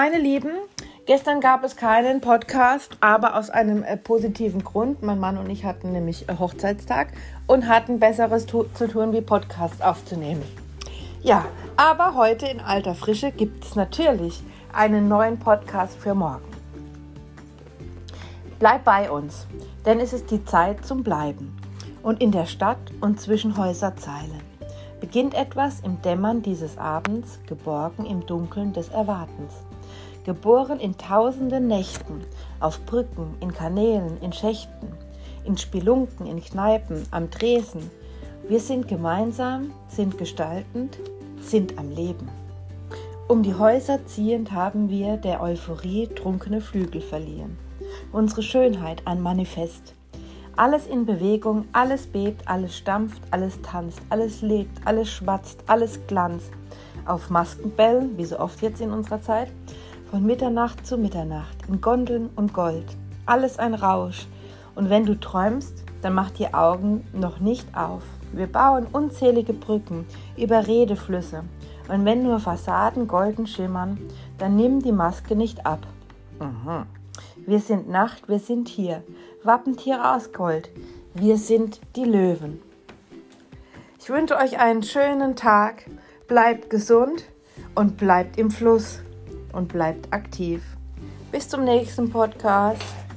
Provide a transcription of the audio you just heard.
Meine Lieben, gestern gab es keinen Podcast, aber aus einem äh, positiven Grund. Mein Mann und ich hatten nämlich äh, Hochzeitstag und hatten Besseres zu tun, wie Podcast aufzunehmen. Ja, aber heute in alter Frische gibt es natürlich einen neuen Podcast für morgen. Bleib bei uns, denn es ist die Zeit zum Bleiben. Und in der Stadt und zwischen Häuserzeilen beginnt etwas im Dämmern dieses Abends, geborgen im Dunkeln des Erwartens. Geboren in tausenden Nächten, auf Brücken, in Kanälen, in Schächten, in Spelunken, in Kneipen, am Tresen. Wir sind gemeinsam, sind gestaltend, sind am Leben. Um die Häuser ziehend haben wir der Euphorie trunkene Flügel verliehen. Unsere Schönheit ein Manifest. Alles in Bewegung, alles bebt, alles stampft, alles tanzt, alles lebt, alles schwatzt, alles glanzt. Auf Maskenbällen, wie so oft jetzt in unserer Zeit, von Mitternacht zu Mitternacht, in Gondeln und Gold. Alles ein Rausch. Und wenn du träumst, dann mach die Augen noch nicht auf. Wir bauen unzählige Brücken über Redeflüsse. Und wenn nur Fassaden golden schimmern, dann nimm die Maske nicht ab. Mhm. Wir sind Nacht, wir sind hier. Wappentiere aus Gold. Wir sind die Löwen. Ich wünsche euch einen schönen Tag. Bleibt gesund und bleibt im Fluss und bleibt aktiv. Bis zum nächsten Podcast.